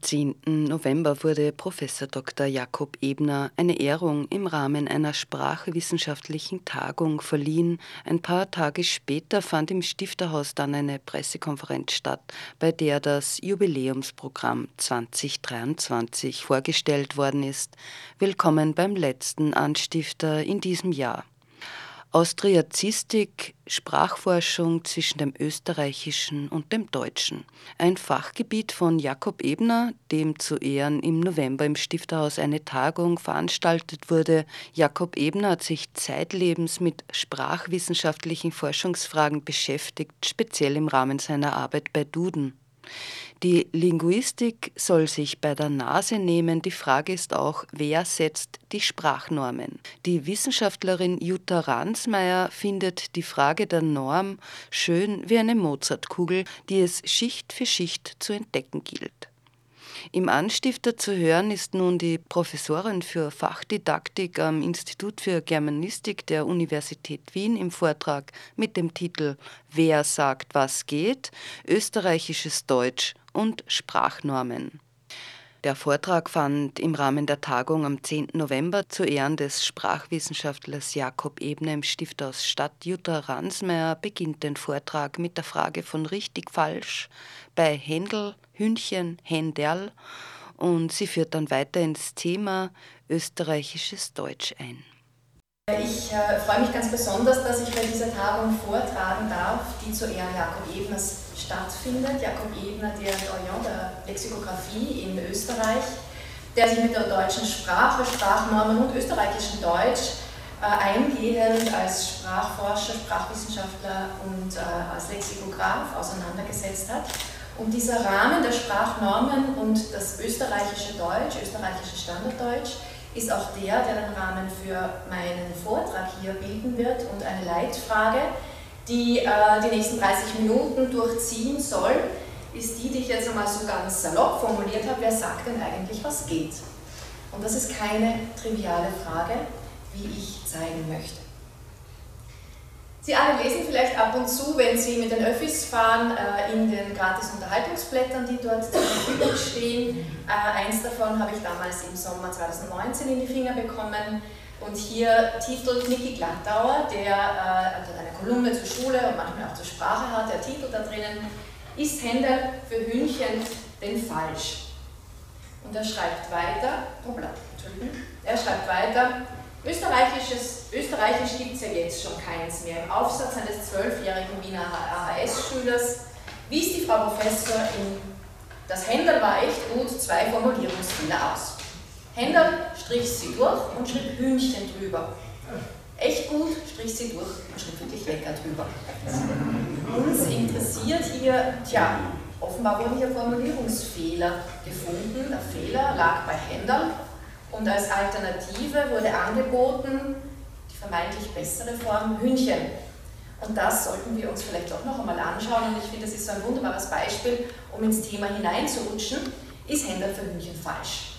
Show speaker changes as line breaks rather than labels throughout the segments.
Am 10. November wurde Professor Dr. Jakob Ebner eine Ehrung im Rahmen einer sprachwissenschaftlichen Tagung verliehen. Ein paar Tage später fand im Stifterhaus dann eine Pressekonferenz statt, bei der das Jubiläumsprogramm 2023 vorgestellt worden ist. Willkommen beim letzten Anstifter in diesem Jahr. Austriazistik, Sprachforschung zwischen dem Österreichischen und dem Deutschen. Ein Fachgebiet von Jakob Ebner, dem zu Ehren im November im Stifterhaus eine Tagung veranstaltet wurde. Jakob Ebner hat sich zeitlebens mit sprachwissenschaftlichen Forschungsfragen beschäftigt, speziell im Rahmen seiner Arbeit bei Duden. Die Linguistik soll sich bei der Nase nehmen. Die Frage ist auch, wer setzt die Sprachnormen? Die Wissenschaftlerin Jutta Ransmeier findet die Frage der Norm schön wie eine Mozartkugel, die es Schicht für Schicht zu entdecken gilt. Im Anstifter zu hören ist nun die Professorin für Fachdidaktik am Institut für Germanistik der Universität Wien im Vortrag mit dem Titel Wer sagt, was geht? Österreichisches Deutsch und Sprachnormen. Der Vortrag fand im Rahmen der Tagung am 10. November zu Ehren des Sprachwissenschaftlers Jakob Ebner im Stifthaus statt. Jutta Ransmeier beginnt den Vortrag mit der Frage von richtig falsch bei Händel, Hühnchen, Händerl und sie führt dann weiter ins Thema österreichisches Deutsch ein.
Ich äh, freue mich ganz besonders, dass ich bei dieser Tagung vortragen darf, die zu Ehren Jakob Ebners stattfindet. Jakob Ebner, der Doyen der Lexikographie in Österreich, der sich mit der deutschen Sprache, Sprachnormen und österreichischen Deutsch äh, eingehend als Sprachforscher, Sprachwissenschaftler und äh, als Lexikograph auseinandergesetzt hat. Und dieser Rahmen der Sprachnormen und das österreichische Deutsch, österreichische Standarddeutsch, ist auch der, der den Rahmen für meinen Vortrag hier bilden wird und eine Leitfrage, die äh, die nächsten 30 Minuten durchziehen soll, ist die, die ich jetzt einmal so ganz salopp formuliert habe, wer sagt denn eigentlich, was geht? Und das ist keine triviale Frage, wie ich zeigen möchte. Sie alle lesen vielleicht ab und zu, wenn Sie mit den Öffis fahren, äh, in den gratis Unterhaltungsblättern, die dort zur Verfügung stehen. Äh, eins davon habe ich damals im Sommer 2019 in die Finger bekommen. Und hier titelt Niki Glattauer, der äh, also eine Kolumne zur Schule und manchmal auch zur Sprache hat, der Titel da drinnen, ist Händel für Hühnchen denn falsch? Und er schreibt weiter, hoppla, er schreibt weiter, Österreichisches, Österreichisch gibt es ja jetzt schon keins mehr. Im Aufsatz eines zwölfjährigen Wiener AHS-Schülers wies die Frau Professor in Das Händel war echt gut zwei Formulierungsfehler aus. Händel strich sie durch und schrieb Hühnchen drüber. Echt gut strich sie durch und schrieb wirklich lecker drüber. Uns interessiert hier, tja, offenbar wurden hier Formulierungsfehler gefunden. Der Fehler lag bei Händel und als Alternative wurde angeboten die vermeintlich bessere Form Hühnchen. Und das sollten wir uns vielleicht auch noch einmal anschauen. Und ich finde, das ist so ein wunderbares Beispiel, um ins Thema hineinzurutschen. Ist Händel für Hühnchen falsch?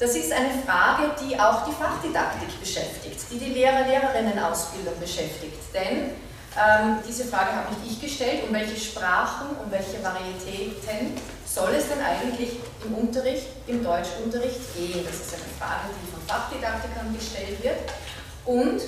Das ist eine Frage, die auch die Fachdidaktik beschäftigt, die die Lehrer-Lehrerinnen-Ausbildung beschäftigt. Denn ähm, diese Frage habe nicht ich gestellt, um welche Sprachen, um welche Varietäten soll es denn eigentlich im Unterricht, im Deutschunterricht gehen? Das ist eine Frage, die von Fachdidaktikern gestellt wird. Und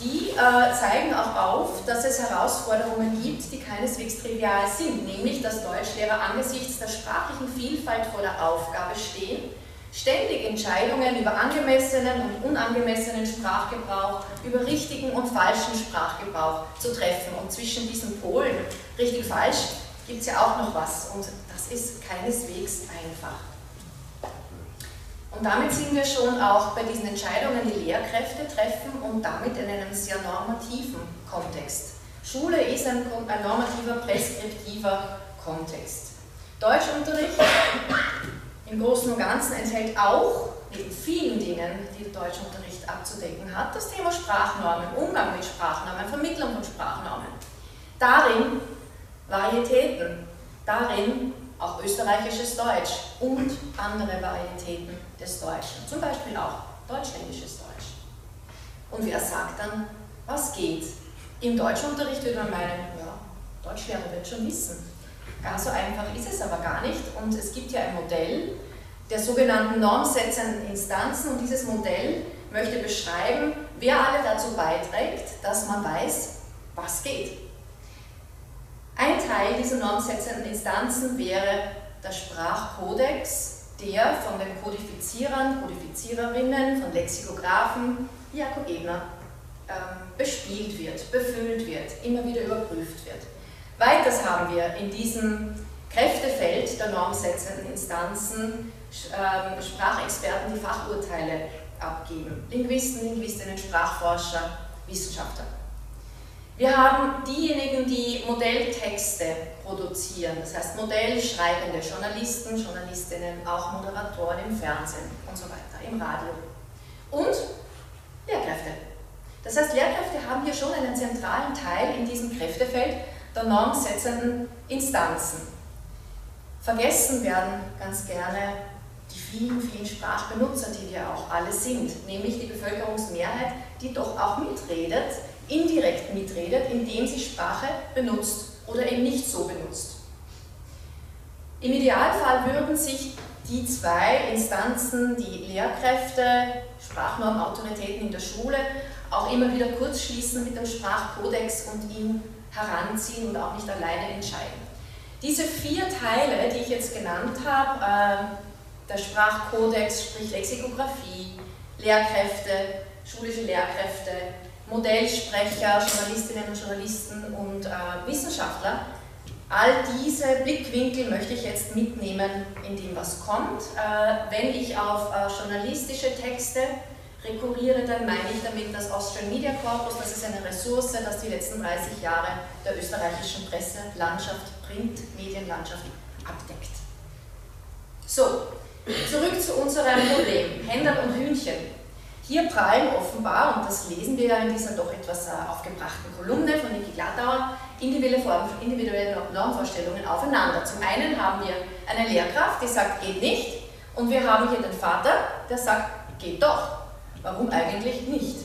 die äh, zeigen auch auf, dass es Herausforderungen gibt, die keineswegs trivial sind, nämlich dass Deutschlehrer angesichts der sprachlichen Vielfalt vor der Aufgabe stehen, ständig Entscheidungen über angemessenen und unangemessenen Sprachgebrauch, über richtigen und falschen Sprachgebrauch zu treffen. Und zwischen diesen Polen, richtig falsch, gibt es ja auch noch was. Und das ist keineswegs einfach. Und damit sind wir schon auch bei diesen Entscheidungen, die Lehrkräfte treffen und damit in einem sehr normativen Kontext. Schule ist ein, ein normativer, preskriptiver Kontext. Deutschunterricht im Großen und Ganzen enthält auch, neben vielen Dingen, die der Deutschunterricht abzudecken hat, das Thema Sprachnormen, Umgang mit Sprachnormen, Vermittlung von Sprachnormen. Darin Varietäten, darin auch österreichisches Deutsch und andere Varietäten des Deutschen, zum Beispiel auch deutschländisches Deutsch. Und wer sagt dann, was geht? Im Deutschunterricht würde man meinen, ja, Deutschlehrer wird schon wissen. Ganz so einfach ist es aber gar nicht und es gibt ja ein Modell der sogenannten normsetzenden Instanzen und dieses Modell möchte beschreiben, wer alle dazu beiträgt, dass man weiß, was geht. Ein Teil dieser normsetzenden Instanzen wäre der Sprachkodex, der von den Kodifizierern, Kodifiziererinnen, von Lexikografen, wie Jakob Ebner, ähm, bespielt wird, befüllt wird, immer wieder überprüft wird. Weiters haben wir in diesem Kräftefeld der normsetzenden Instanzen ähm, Sprachexperten, die Fachurteile abgeben. Linguisten, Linguistinnen, Sprachforscher, Wissenschaftler. Wir haben diejenigen, die Modelltexte produzieren, das heißt modellschreibende Journalisten, Journalistinnen, auch Moderatoren im Fernsehen und so weiter, im Radio. Und Lehrkräfte. Das heißt, Lehrkräfte haben hier schon einen zentralen Teil in diesem Kräftefeld der normsetzenden Instanzen. Vergessen werden ganz gerne die vielen, vielen Sprachbenutzer, die wir auch alle sind, nämlich die Bevölkerungsmehrheit, die doch auch mitredet, indirekt mitredet, indem sie Sprache benutzt oder eben nicht so benutzt. Im Idealfall würden sich die zwei Instanzen, die Lehrkräfte, Sprachnormautoritäten in der Schule, auch immer wieder kurz schließen mit dem Sprachkodex und ihn heranziehen und auch nicht alleine entscheiden. Diese vier Teile, die ich jetzt genannt habe, äh, der Sprachkodex, sprich Lexikographie, Lehrkräfte, schulische Lehrkräfte, Modellsprecher, Journalistinnen und Journalisten und äh, Wissenschaftler. All diese Blickwinkel möchte ich jetzt mitnehmen in dem, was kommt. Äh, wenn ich auf äh, journalistische Texte rekurriere, dann meine ich damit das Austrian Media Corpus. Das ist eine Ressource, das die letzten 30 Jahre der österreichischen Presselandschaft, Printmedienlandschaft abdeckt. So, zurück zu unserem Problem. Händel und Hühnchen. Hier prallen offenbar, und das lesen wir ja in dieser doch etwas äh, aufgebrachten Kolumne von Niki Glattauer, individuelle, Form, individuelle Normvorstellungen aufeinander. Zum einen haben wir eine Lehrkraft, die sagt, geht nicht, und wir haben hier den Vater, der sagt, geht doch. Warum eigentlich nicht?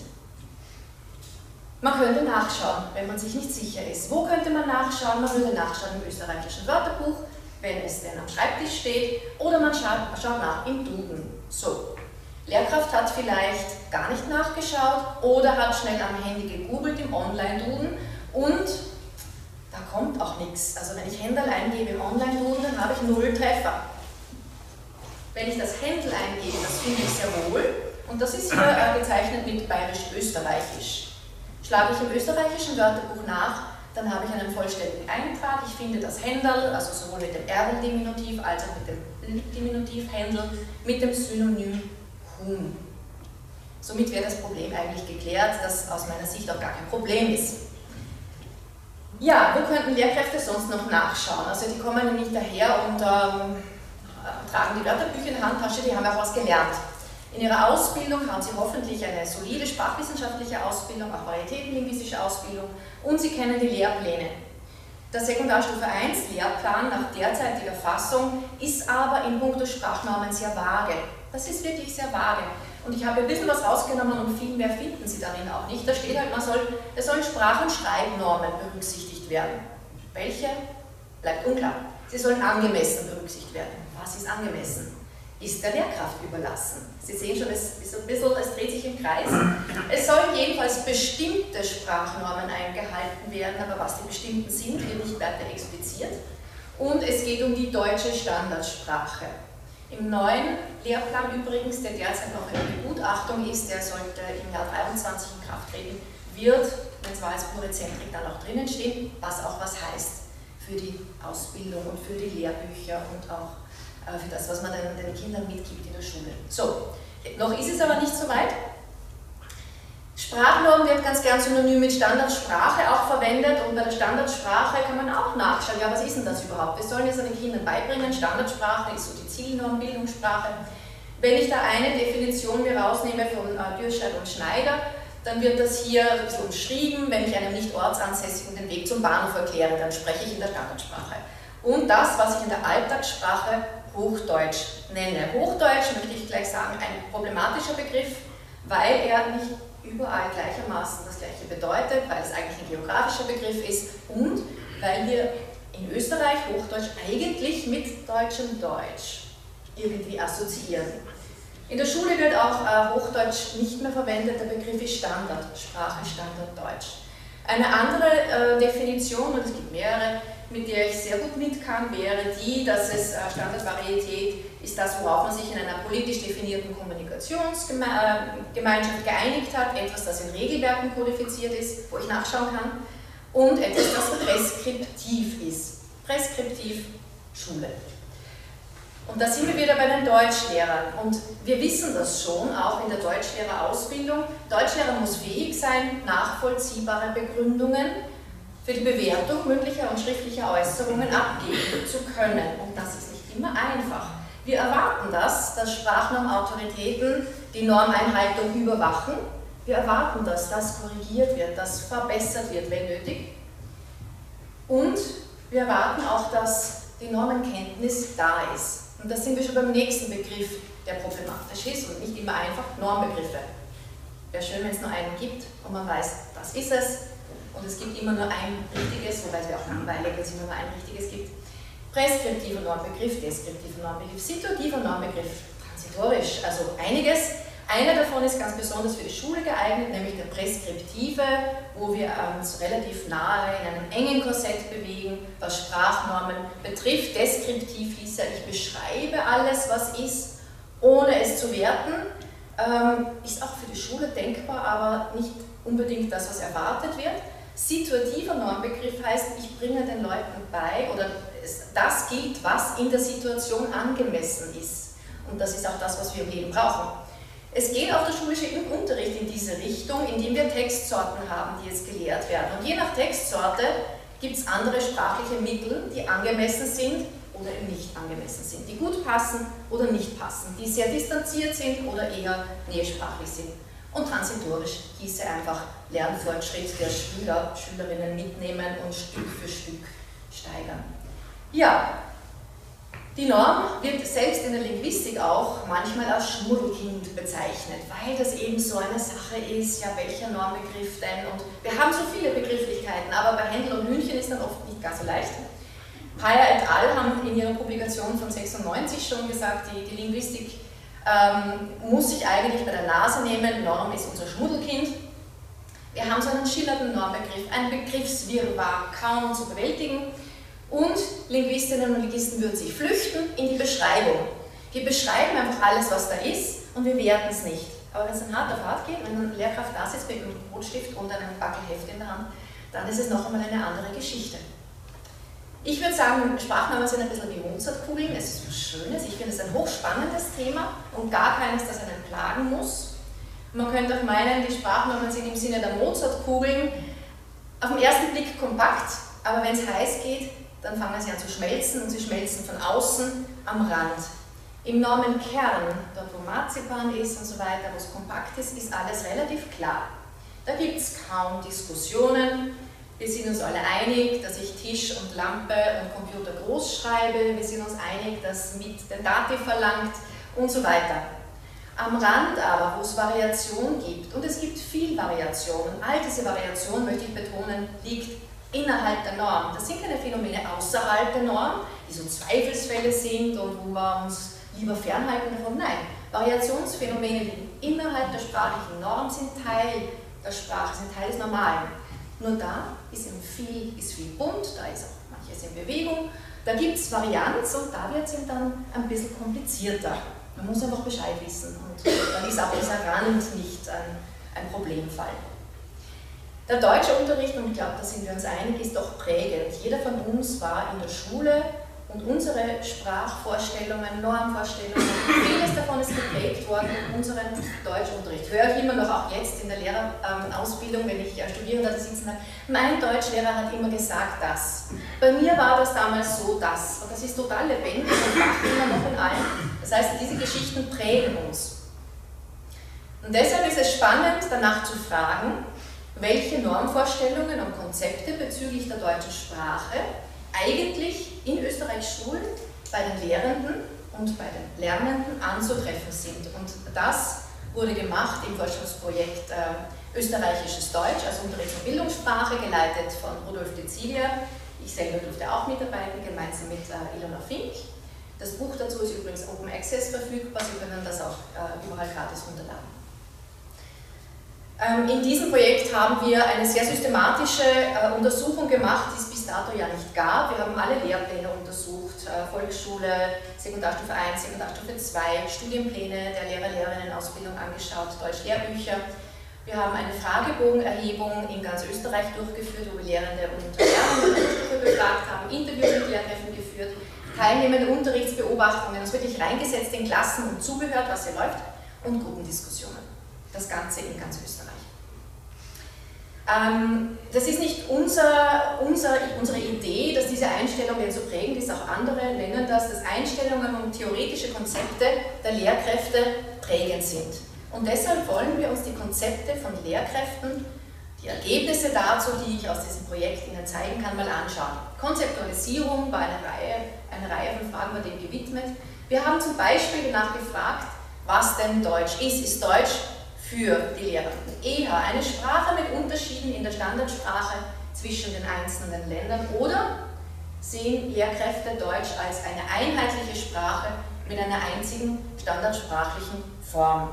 Man könnte nachschauen, wenn man sich nicht sicher ist. Wo könnte man nachschauen? Man würde nachschauen im österreichischen Wörterbuch, wenn es denn am Schreibtisch steht, oder man schaut, schaut nach im Duden. So. Lehrkraft hat vielleicht gar nicht nachgeschaut oder hat schnell am Handy gegoogelt im Online-Duden und da kommt auch nichts. Also wenn ich Händel eingebe im Online-Duden, dann habe ich null Treffer. Wenn ich das Händel eingebe, das finde ich sehr wohl, und das ist hier äh, gezeichnet mit bayerisch-österreichisch. Schlage ich im österreichischen Wörterbuch nach, dann habe ich einen vollständigen Eintrag. Ich finde das Händel, also sowohl mit dem Erl-Diminutiv als auch mit dem Diminutiv Händel, mit dem Synonym Huhn. Somit wäre das Problem eigentlich geklärt, das aus meiner Sicht auch gar kein Problem ist. Ja, wo könnten Lehrkräfte sonst noch nachschauen? Also die kommen ja nicht daher und ähm, tragen die Wörterbücher in der Handtasche, die haben auch was gelernt. In ihrer Ausbildung haben sie hoffentlich eine solide sprachwissenschaftliche Ausbildung, auch varietätenlinguistische Ausbildung und sie kennen die Lehrpläne. Der Sekundarstufe 1 Lehrplan nach derzeitiger Fassung ist aber in puncto Sprachnormen sehr vage. Das ist wirklich sehr vage. Und ich habe ein bisschen was rausgenommen und viel mehr finden Sie darin auch nicht. Da steht halt, man soll, es sollen Sprach- und Schreibnormen berücksichtigt werden. Welche? Bleibt unklar. Sie sollen angemessen berücksichtigt werden. Was ist angemessen? ist der Lehrkraft überlassen. Sie sehen schon, es, ist ein bisschen, es dreht sich im Kreis. Es sollen jedenfalls bestimmte Sprachnormen eingehalten werden, aber was die bestimmten sind, wird nicht weiter expliziert. Und es geht um die deutsche Standardsprache. Im neuen Lehrplan übrigens, der derzeit noch in Begutachtung ist, der sollte im Jahr 23 in Kraft treten, wird, wenn es war als Pluricentrik dann auch drinnen stehen, was auch was heißt für die Ausbildung und für die Lehrbücher und auch für das, was man den, den Kindern mitgibt in der Schule. So, noch ist es aber nicht so weit. Sprachnorm wird ganz gern synonym mit Standardsprache auch verwendet und bei der Standardsprache kann man auch nachschauen, ja was ist denn das überhaupt? Wir sollen es den Kindern beibringen, Standardsprache ist so die Zielnorm, Bildungssprache. Wenn ich da eine Definition mir rausnehme von äh, Dürscheid und Schneider, dann wird das hier ein bisschen umschrieben, wenn ich einem nicht ortsansässigen den Weg zum Bahnhof erkläre, dann spreche ich in der Standardsprache. Und das, was ich in der Alltagssprache Hochdeutsch nenne. Hochdeutsch möchte ich gleich sagen, ein problematischer Begriff, weil er nicht überall gleichermaßen das gleiche bedeutet, weil es eigentlich ein geografischer Begriff ist und weil wir in Österreich Hochdeutsch eigentlich mit deutschem Deutsch irgendwie assoziieren. In der Schule wird auch äh, Hochdeutsch nicht mehr verwendet, der Begriff ist Standardsprache, Standarddeutsch. Eine andere äh, Definition, und es gibt mehrere, mit der ich sehr gut mit kann, wäre die, dass es äh, Standardvarietät ist das, worauf man sich in einer politisch definierten Kommunikationsgemeinschaft geeinigt hat, etwas, das in Regelwerken kodifiziert ist, wo ich nachschauen kann, und etwas, das preskriptiv ist. Preskriptiv Schule. Und da sind wir wieder bei den Deutschlehrern. Und wir wissen das schon, auch in der Deutschlehrerausbildung. Deutschlehrer muss fähig sein, nachvollziehbare Begründungen für die Bewertung mündlicher und schriftlicher Äußerungen abgeben zu können. Und das ist nicht immer einfach. Wir erwarten das, dass Sprachnormautoritäten die Normeinhaltung überwachen. Wir erwarten das, dass korrigiert wird, dass verbessert wird, wenn nötig. Und wir erwarten auch, dass die Normenkenntnis da ist. Und da sind wir schon beim nächsten Begriff, der problematisch ist und nicht immer einfach Normbegriffe. Wäre schön, wenn es nur einen gibt und man weiß, das ist es. Und es gibt immer nur ein richtiges, wobei es wäre auch langweilig, es immer nur ein richtiges gibt. Preskriptiver Normbegriff, deskriptiver Normbegriff, situativer Normbegriff, transitorisch, also einiges. Einer davon ist ganz besonders für die Schule geeignet, nämlich der Preskriptive, wo wir uns relativ nahe in einem engen Korsett bewegen, was Sprachnormen betrifft. Deskriptiv hieß ja, ich beschreibe alles, was ist, ohne es zu werten. Ähm, ist auch für die Schule denkbar, aber nicht unbedingt das, was erwartet wird. Situativer Normbegriff heißt, ich bringe den Leuten bei, oder das gilt, was in der Situation angemessen ist. Und das ist auch das, was wir im Leben brauchen. Es geht auch der schulische Unterricht in diese Richtung, indem wir Textsorten haben, die jetzt gelehrt werden. Und je nach Textsorte gibt es andere sprachliche Mittel, die angemessen sind oder eben nicht angemessen sind, die gut passen oder nicht passen, die sehr distanziert sind oder eher nähsprachlich sind. Und transitorisch hieße einfach Lernfortschritt der Schüler, Schülerinnen mitnehmen und Stück für Stück steigern. Ja, die Norm wird selbst in der Linguistik auch manchmal als Schmuddelkind bezeichnet, weil das eben so eine Sache ist, ja welcher Normbegriff denn? Und wir haben so viele Begrifflichkeiten, aber bei Händel und Hühnchen ist dann oft nicht ganz so leicht. Paya et al. haben in ihrer Publikation von 96 schon gesagt, die, die Linguistik ähm, muss sich eigentlich bei der Nase nehmen, Norm ist unser Schmuddelkind. Wir haben so einen schillernden Normbegriff, ein Begriffswirrwarr kaum zu bewältigen. Und Linguistinnen und Linguisten würden sich flüchten in die Beschreibung. Wir beschreiben einfach alles, was da ist und wir werten es nicht. Aber wenn es dann hart auf hart geht, wenn eine Lehrkraft da sitzt mit einem Rotstift und einem Backelheft in der Hand, dann ist es noch einmal eine andere Geschichte. Ich würde sagen, Sprachnamen sind ein bisschen wie Mozartkugeln. Es ist was Schönes. Ich finde es ein hochspannendes Thema und gar keines, das einen plagen muss. Man könnte auch meinen, die Sprachnamen sind im Sinne der Mozartkugeln auf den ersten Blick kompakt, aber wenn es heiß geht, dann fangen sie an zu schmelzen und sie schmelzen von außen am Rand. Im Normenkern, dort wo Marzipan ist und so weiter, wo es kompakt ist, ist alles relativ klar. Da gibt es kaum Diskussionen. Wir sind uns alle einig, dass ich Tisch und Lampe und Computer groß schreibe. Wir sind uns einig, dass mit den Dativ verlangt und so weiter. Am Rand aber, wo es Variation gibt, und es gibt viel Variation, all diese Variation, möchte ich betonen, liegt innerhalb der Norm. Das sind keine Phänomene außerhalb der Norm, die so Zweifelsfälle sind und wo wir uns lieber fernhalten davon. Nein, Variationsphänomene liegen innerhalb der sprachlichen Norm, sind Teil der Sprache, sind Teil des Normalen. Nur da ist viel, ist viel bunt, da ist auch manches in Bewegung, da gibt es Varianz und da wird es dann ein bisschen komplizierter. Man muss einfach Bescheid wissen und dann ist auch dieser Rand nicht ein, ein Problemfall. Der deutsche Unterricht, und ich glaube, da sind wir uns einig, ist doch prägend. Jeder von uns war in der Schule Und unsere Sprachvorstellungen, Normvorstellungen, vieles davon ist geprägt worden in unserem Deutschunterricht. Höre ich immer noch auch jetzt in der Lehrerausbildung, wenn ich Studierende da sitzen habe, mein Deutschlehrer hat immer gesagt das. Bei mir war das damals so das. Und das ist total lebendig und macht immer noch in allen. Das heißt, diese Geschichten prägen uns. Und deshalb ist es spannend, danach zu fragen, welche Normvorstellungen und Konzepte bezüglich der deutschen Sprache eigentlich in Österreich Schulen bei den Lehrenden und bei den Lernenden anzutreffen sind. Und das wurde gemacht im Forschungsprojekt äh, Österreichisches Deutsch als Unterrichts- und Bildungssprache, geleitet von Rudolf de. Ich selber durfte auch mitarbeiten, gemeinsam mit äh, Ilona Fink. Das Buch dazu ist übrigens Open Access verfügbar, Sie können das auch äh, überall gratis runterladen. Ähm, in diesem Projekt haben wir eine sehr systematische äh, Untersuchung gemacht, die es bis dato ja nicht gab. Wir haben alle Lehrpläne untersucht, äh, Volksschule, Sekundarstufe 1, Sekundarstufe 2, Studienpläne der Lehrer-Lehrerinnen-Ausbildung angeschaut, Deutsch-Lehrbücher. Wir haben eine Fragebogenerhebung in ganz Österreich durchgeführt, wo wir Lehrende und Lehrende befragt haben, Interviews mit Lehrkräften geführt, teilnehmende Unterrichtsbeobachtungen, uns wirklich reingesetzt in Klassen und zugehört, was hier läuft, und Gruppendiskussionen. Das Ganze in ganz Österreich. Ähm, das ist nicht unser, unser, unsere Idee, dass diese Einstellungen so prägen ist, auch andere nennen das, dass Einstellungen und theoretische Konzepte der Lehrkräfte prägend sind. Und deshalb wollen wir uns die Konzepte von Lehrkräften, die Ergebnisse dazu, die ich aus diesem Projekt Ihnen zeigen kann, mal anschauen. Konzeptualisierung war eine Reihe, eine Reihe von Fragen, bei dem gewidmet. Wir haben zum Beispiel danach gefragt, was denn Deutsch ist. Ist Deutsch für die Lehrenden. Eher eine Sprache mit Unterschieden in der Standardsprache zwischen den einzelnen Ländern oder sehen Lehrkräfte Deutsch als eine einheitliche Sprache mit einer einzigen standardsprachlichen Form.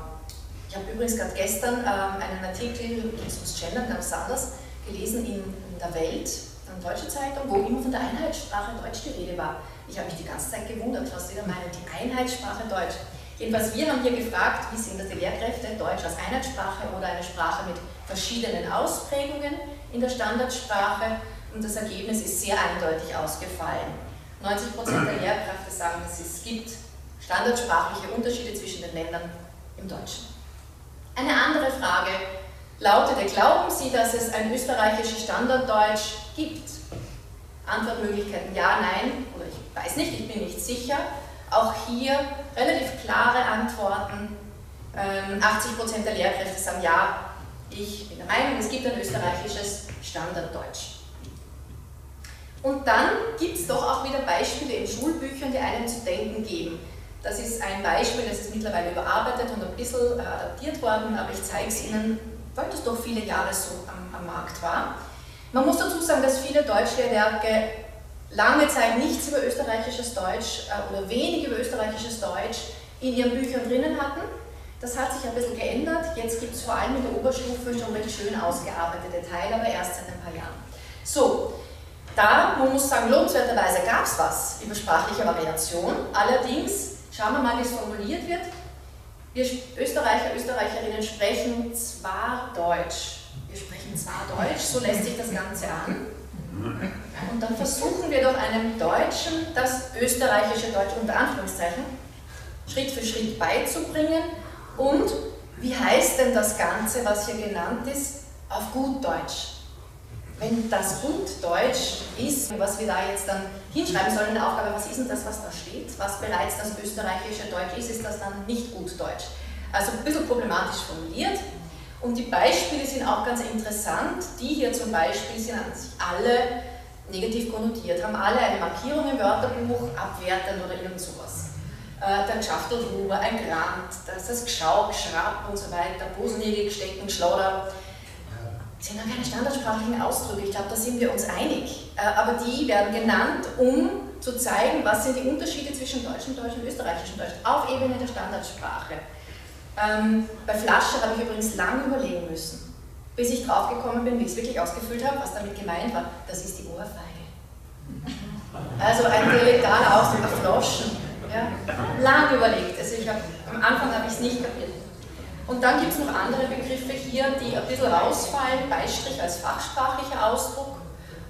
Ich habe übrigens gerade gestern ähm, einen Artikel ums Gendern ganz anders gelesen in, der Welt, eine deutsche Zeitung, wo immer von der Einheitssprache Deutsch die Rede war. Ich habe mich die ganze Zeit gewundert, was sie da meinen, die Einheitssprache Deutsch. Jedenfalls, wir haben hier gefragt, wie sehen das die Lehrkräfte, Deutsch als Einheitssprache oder eine Sprache mit verschiedenen Ausprägungen in der Standardsprache und das Ergebnis ist sehr eindeutig ausgefallen. 90% der Lehrkräfte sagen, dass es gibt standardsprachliche Unterschiede zwischen den Ländern im Deutschen. Eine andere Frage lautete, glauben Sie, dass es ein österreichisches Standarddeutsch gibt? Antwortmöglichkeiten ja, nein oder ich weiß nicht, ich bin nicht sicher. Auch hier relativ klare Antworten. 80% ähm, der Lehrkräfte sagen ja, ich bin der Meinung, es gibt ein österreichisches Standarddeutsch. Und dann gibt es doch auch wieder Beispiele in Schulbüchern, die einem zu denken geben. Das ist ein Beispiel, das ist mittlerweile überarbeitet und ein bisschen äh, adaptiert worden, aber ich zeige es Ihnen, weil das doch viele Jahre so am, am Markt war. Man muss dazu sagen, dass viele Deutschlehrwerke lange Zeit nichts über österreichisches Deutsch äh, oder wenig über österreichisches Deutsch in ihren Büchern drinnen hatten. Das hat sich ein bisschen geändert. Jetzt gibt es vor allem in der Oberstufe schon recht schön ausgearbeitete Teile, aber erst seit ein paar Jahren. So, da, man muss sagen, lohnenswerterweise gab es was über sprachliche Variation. Allerdings, schauen wir mal, wie es formuliert wird. Wir Österreicher, Österreicherinnen sprechen zwar Deutsch. Wir sprechen zwar Deutsch, so lässt sich das Ganze an. Und dann versuchen wir doch einem Deutschen das österreichische Deutsch unter Anführungszeichen Schritt für Schritt beizubringen. Und wie heißt denn das Ganze, was hier genannt ist, auf gut Deutsch? Wenn das gut Deutsch ist, was wir da jetzt dann hinschreiben sollen, eine Aufgabe, was ist denn das, was da steht? Was bereits das österreichische Deutsch ist, ist das dann nicht gut Deutsch? Also ein bisschen problematisch formuliert. Und die Beispiele sind auch ganz interessant. Die hier zum Beispiel sind an sich alle negativ konnotiert, haben alle eine Markierung im Wörterbuch, abwertend oder irgend sowas. Äh, der Schaftelhuber, ein Grant, das ist Gschau, Geschrapp und so weiter, Bosennägel, Stecken, Schlauder. Das sind dann keine standardsprachlichen Ausdrücke, ich glaube, da sind wir uns einig. Äh, aber die werden genannt, um zu zeigen, was sind die Unterschiede zwischen deutschem Deutsch und österreichischem Deutsch auf Ebene der Standardsprache. Ähm, bei Flasche habe ich übrigens lange überlegen müssen, bis ich draufgekommen bin, wie ich es wirklich ausgefüllt habe, was damit gemeint war. Das ist die Ohrfeige. Also ein dialektaler Ausdruck, Floschen. Ja? Lang überlegt. Also ich hab, am Anfang habe ich es nicht kapiert. Und dann gibt es noch andere Begriffe hier, die ein bisschen rausfallen. Beistrich als fachsprachlicher Ausdruck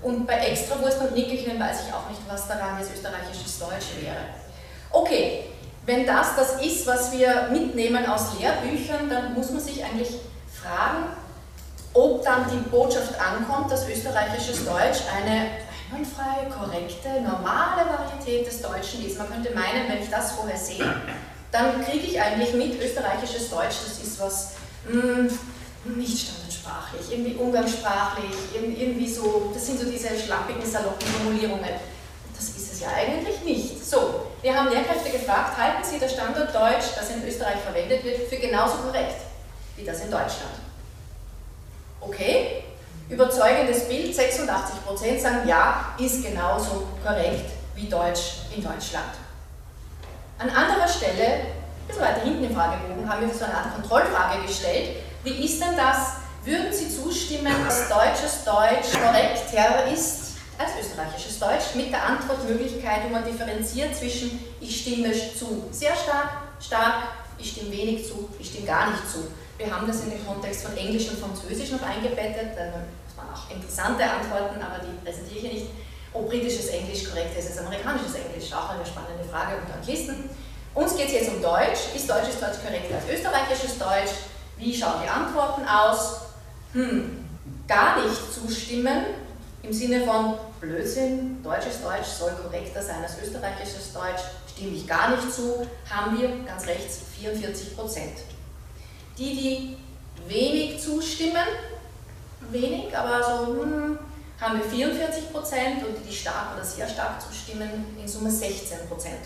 Und bei Extrawurst und Nickelchen weiß ich auch nicht, was daran jetzt österreichisches Deutsch wäre. Okay, wenn das das ist, was wir mitnehmen aus Lehrbüchern, dann muss man sich eigentlich fragen, ob dann die Botschaft ankommt, dass österreichisches Deutsch eine einwandfreie, korrekte, normale Varietät des Deutschen ist. Man könnte meinen, wenn ich das vorher sehe, dann kriege ich eigentlich mit österreichisches Deutsch, das ist was mh, hm, nicht standardsprachlich, irgendwie umgangssprachlich, irgendwie so, das sind so diese schlappigen, saloppen Formulierungen. Es ja eigentlich nicht. So, wir haben Lehrkräfte gefragt, halten Sie das Standort Deutsch, das in Österreich verwendet wird, für genauso korrekt wie das in Deutschland? Okay, überzeugendes Bild, 86% sagen ja, ist genauso korrekt wie Deutsch in Deutschland. An anderer Stelle, ein bisschen weiter hinten im Fragebogen, haben wir so eine Art Kontrollfrage gestellt. Wie ist denn das? Würden Sie zustimmen, dass deutsches Deutsch korrekter ist als österreichisches Deutsch? Mit der Antwortmöglichkeit, wo man differenziert zwischen ich stimme zu sehr stark, stark, ich stimme wenig zu, ich stimme gar nicht zu. Wir haben das in den Kontext von Englisch und Französisch noch eingebettet. Das waren auch interessante Antworten, aber die präsentiere ich hier nicht. Ob britisches Englisch korrekt ist als amerikanisches Englisch, auch eine spannende Frage unter Anglisten. Uns geht es jetzt um Deutsch. Ist deutsches Deutsch korrekter als österreichisches Deutsch? Wie schauen die Antworten aus? Hm, gar nicht zustimmen, im Sinne von Blödsinn, deutsches Deutsch soll korrekter sein als österreichisches Deutsch, stimme ich gar nicht zu, haben wir ganz rechts 44 Prozent. Die, die wenig zustimmen, wenig, aber so hm, haben wir 44 Prozent und die, die stark oder sehr stark zustimmen, in Summe 16 Prozent.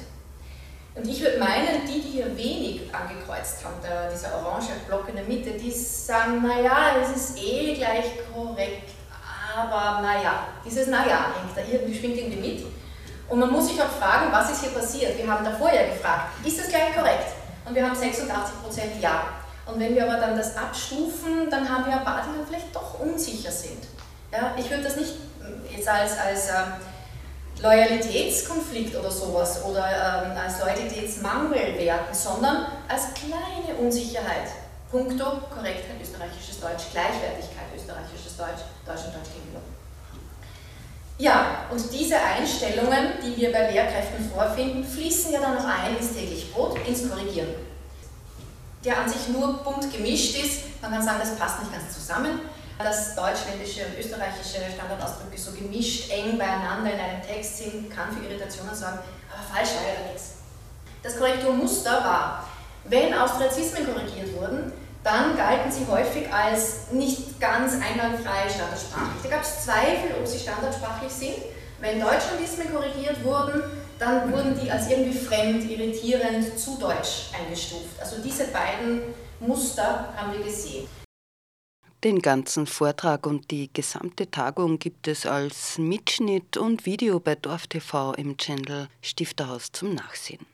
Und ich würde meinen, die, die hier wenig angekreuzt haben, der, dieser orange Block in der Mitte, die sagen, naja, es ist eh gleich korrekt, aber naja, dieses naja hängt da irgendwie, schwingt irgendwie mit. Und man muss sich auch fragen, was ist hier passiert? Wir haben davor ja gefragt, ist das gleich korrekt? Und wir haben 86% Ja. Und wenn wir aber dann das abstufen, dann haben wir ein paar, die vielleicht doch unsicher sind. Ja, ich würde das nicht jetzt als, als äh, Loyalitätskonflikt oder sowas oder ähm, als Loyalitätsmangel werten, sondern als kleine Unsicherheit. Punkto Korrektheit österreichisches Deutsch, Gleichwertigkeit österreichisches Deutsch, Deutsch und Deutsch gegenüber. Ja, und diese Einstellungen, die wir bei Lehrkräften vorfinden, fließen ja dann noch ein ins tägliche Brot, ins Korrigieren der an sich nur bunt gemischt ist. Man kann sagen, das passt nicht ganz zusammen. Das deutschländische und österreichische Standardausdrücke so gemischt, eng beieinander in einem Text sind, kann für Irritationen sorgen, aber falsch war ja nichts. Das Korrekturmuster war, wenn Austriazismen korrigiert wurden, dann galten sie häufig als nicht ganz einwandfrei standardsprachlich. Da gab es Zweifel, ob sie standardsprachlich sind. Wenn Deutschlandismen korrigiert wurden, dann wurden die als irgendwie fremd, irritierend, zu deutsch eingestuft. Also diese beiden Muster haben wir gesehen.
Den ganzen Vortrag und die gesamte Tagung gibt es als Mitschnitt und Video bei DorfTV im Channel Stifterhaus zum Nachsehen.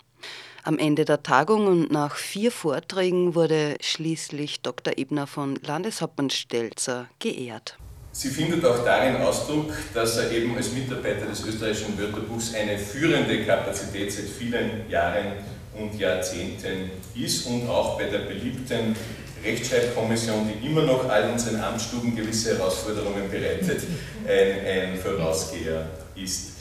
Am Ende der Tagung und nach vier Vorträgen wurde schließlich Dr. Ebner von Landeshauptmann Stelzer geehrt.
Sie findet auch darin Ausdruck, dass er eben als Mitarbeiter des österreichischen Wörterbuchs eine führende Kapazität seit vielen Jahren und Jahrzehnten ist und auch bei der beliebten Rechtschreibkommission, die immer noch all unseren Amtsstuben gewisse Herausforderungen bereitet, ein, ein Vorausgeher ist.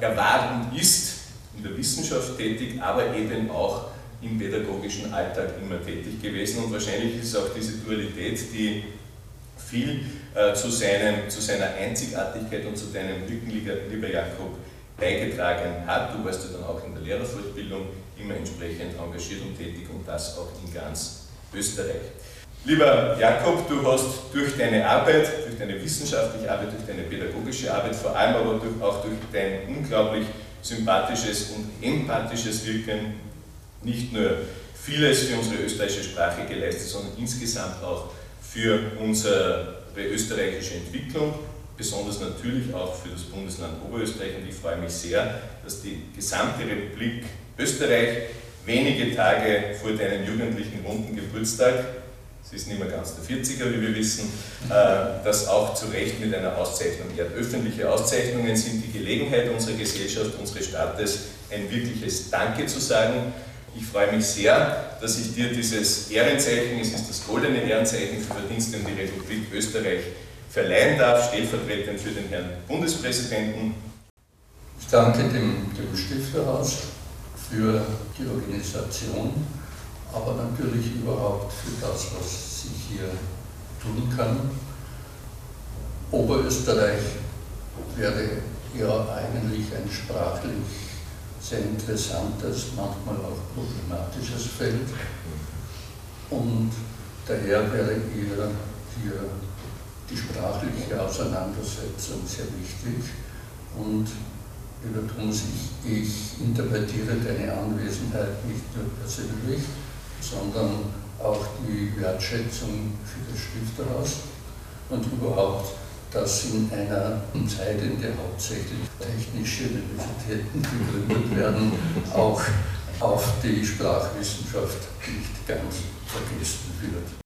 Er war und ist in der Wissenschaft tätig, aber eben auch im pädagogischen Alltag immer tätig gewesen und wahrscheinlich ist auch diese Dualität, die viel äh, zu, seinem, zu seiner Einzigartigkeit und zu deinem Rücken, lieber Jakob, beigetragen hat. Du warst ja dann auch in der Lehrerfortbildung immer entsprechend engagiert und tätig und das auch in ganz Österreich. Lieber Jakob, du hast durch deine Arbeit, durch deine wissenschaftliche Arbeit, durch deine pädagogische Arbeit, vor allem aber auch durch dein unglaublich sympathisches und empathisches Wirken nicht nur vieles für unsere österreichische Sprache geleistet, sondern insgesamt auch für unsere österreichische Entwicklung, besonders natürlich auch für das Bundesland Oberösterreich. Und ich freue mich sehr, dass die gesamte Republik Österreich wenige Tage vor deinem jugendlichen runden Geburtstag, es ist nicht mehr ganz der 40er, wie wir wissen, äh, das auch zu Recht mit einer Auszeichnung ehrt. Öffentliche Auszeichnungen sind die Gelegenheit unserer Gesellschaft, unseres Staates, ein wirkliches Danke zu sagen ich freue mich sehr, dass ich dir dieses Ehrenzeichen, es ist das goldene Ehrenzeichen für Verdienste um die Republik Österreich, verleihen darf, stellvertretend für den Herrn Bundespräsidenten.
Ich danke dem, dem Stifterhaus für die Organisation, aber natürlich überhaupt für das, was sich hier tun kann. Oberösterreich wäre ja eigentlich ein sprachlich sehr interessantes, manchmal auch problematisches Feld. Und daher wäre eher hier die sprachliche Auseinandersetzung sehr wichtig. Und lieber Thomas, ich, ich interpretiere deine Anwesenheit nicht nur persönlich, sondern auch die Wertschätzung für das Stifterhaus und überhaupt, dass in einer Zeit, in der hauptsächlich technische Universitäten gegründet werden, auch auf die Sprachwissenschaft nicht ganz vergessen wird.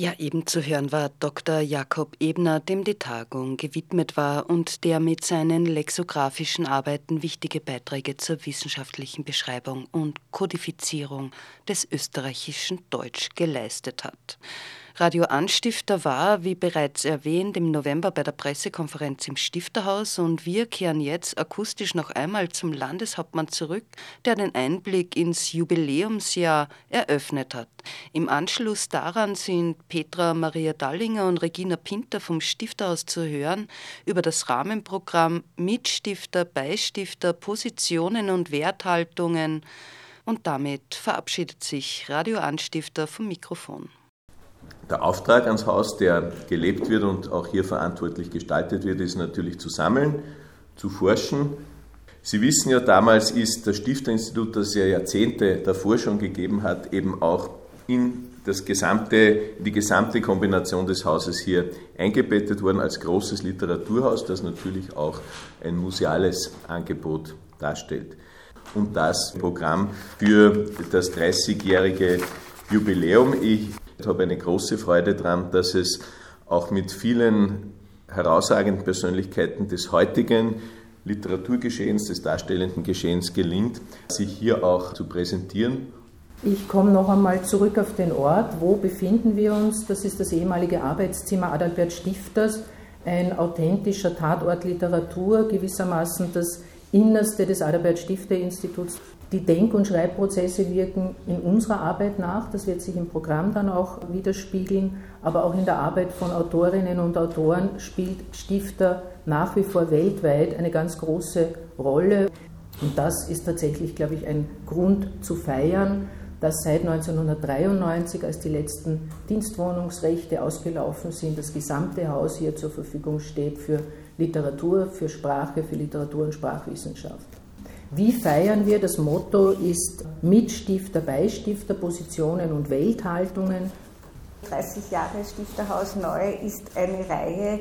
Ja, eben zu hören war Dr. Jakob Ebner, dem die Tagung gewidmet war und der mit seinen lexographischen Arbeiten wichtige Beiträge zur wissenschaftlichen Beschreibung und Kodifizierung des österreichischen Deutsch geleistet hat. Radio Anstifter war, wie bereits erwähnt, im November bei der Pressekonferenz im Stifterhaus und wir kehren jetzt akustisch noch einmal zum Landeshauptmann zurück, der den Einblick ins Jubiläumsjahr eröffnet hat. Im Anschluss daran sind Petra Maria Dallinger und Regina Pinter vom Stifterhaus zu hören über das Rahmenprogramm Mitstifter, Beistifter, Positionen und Werthaltungen. Und damit verabschiedet sich Radio Anstifter vom Mikrofon
der Auftrag ans Haus, der gelebt wird und auch hier verantwortlich gestaltet wird, ist natürlich zu sammeln, zu forschen. Sie wissen ja, damals ist das Stifterinstitut, das ja Jahrzehnte davor schon gegeben hat, eben auch in das gesamte, die gesamte Kombination des Hauses hier eingebettet worden als großes Literaturhaus, das natürlich auch ein museales Angebot darstellt. Und das Programm für das 30-jährige Jubiläum. Ich ich habe eine große Freude daran, dass es auch mit vielen herausragenden Persönlichkeiten des heutigen Literaturgeschehens, des darstellenden Geschehens gelingt, sich hier auch zu präsentieren.
Ich komme noch einmal zurück auf den Ort. Wo befinden wir uns? Das ist das ehemalige Arbeitszimmer Adalbert Stifters, ein authentischer Tatort Literatur, gewissermaßen das Innerste des Adalbert Stifter Instituts. Die Denk- und Schreibprozesse wirken in unserer Arbeit nach, das wird sich im Programm dann auch widerspiegeln, aber auch in der Arbeit von Autorinnen und Autoren spielt Stifter nach wie vor weltweit eine ganz große Rolle. Und das ist tatsächlich, glaube ich, ein Grund zu feiern, dass seit 1993, als die letzten Dienstwohnungsrechte ausgelaufen sind, das gesamte Haus hier zur Verfügung steht für Literatur, für Sprache, für Literatur und Sprachwissenschaft. Wie feiern wir? Das Motto ist Mitstifter, Beistifter, Positionen und Welthaltungen.
30 Jahre Stifterhaus Neu ist eine Reihe,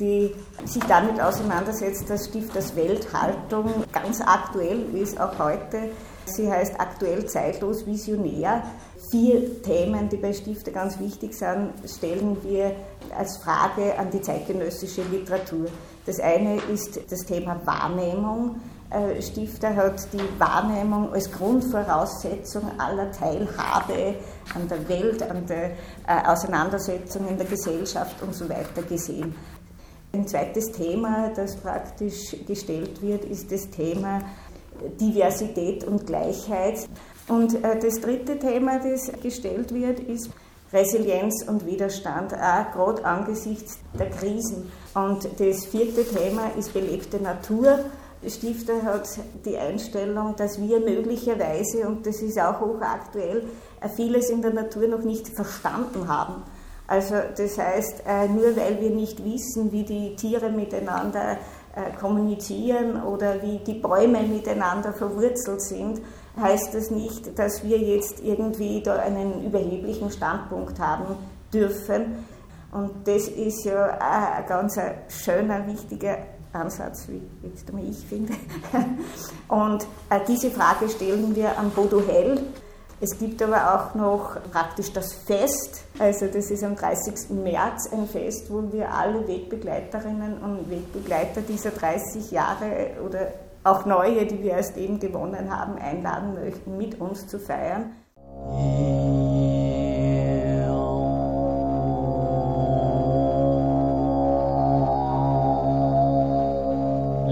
die sich damit auseinandersetzt, dass Stifters Welthaltung ganz aktuell ist, auch heute. Sie heißt aktuell zeitlos visionär. Vier Themen, die bei Stifter ganz wichtig sind, stellen wir als Frage an die zeitgenössische Literatur. Das eine ist das Thema Wahrnehmung. Äh, Stifter hat die Wahrnehmung als Grundvoraussetzung aller Teilhabe an der Welt, an der äh, Auseinandersetzung in der Gesellschaft und so weiter gesehen. Ein zweites Thema, das praktisch gestellt wird, ist das Thema Diversität und Gleichheit. Und äh, das dritte Thema, das gestellt wird, ist Resilienz und Widerstand, auch gerade angesichts der Krisen. Und das vierte Thema ist belebte Natur. Stifter hat die Einstellung, dass wir möglicherweise, und das ist auch hochaktuell, vieles in der Natur noch nicht verstanden haben. Also das heißt, äh, nur weil wir nicht wissen, wie die Tiere miteinander äh, kommunizieren oder wie die Bäume miteinander verwurzelt sind, heißt das nicht, dass wir jetzt irgendwie da einen überheblichen Standpunkt haben dürfen. Und das ist ja ein ganz schöner, wichtiger Ansatz, wie jetzt ich finde. Und äh, diese Frage stellen wir am Bodo Hell. Es gibt aber auch noch praktisch das Fest, also das ist am 30. März ein Fest, wo wir alle Wegbegleiterinnen und Wegbegleiter dieser 30 Jahre oder auch neue, die wir erst eben gewonnen haben, einladen möchten, mit uns zu feiern.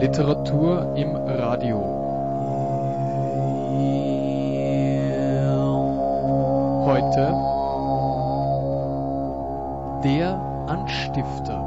Literatur im Radio. Heute der Anstifter.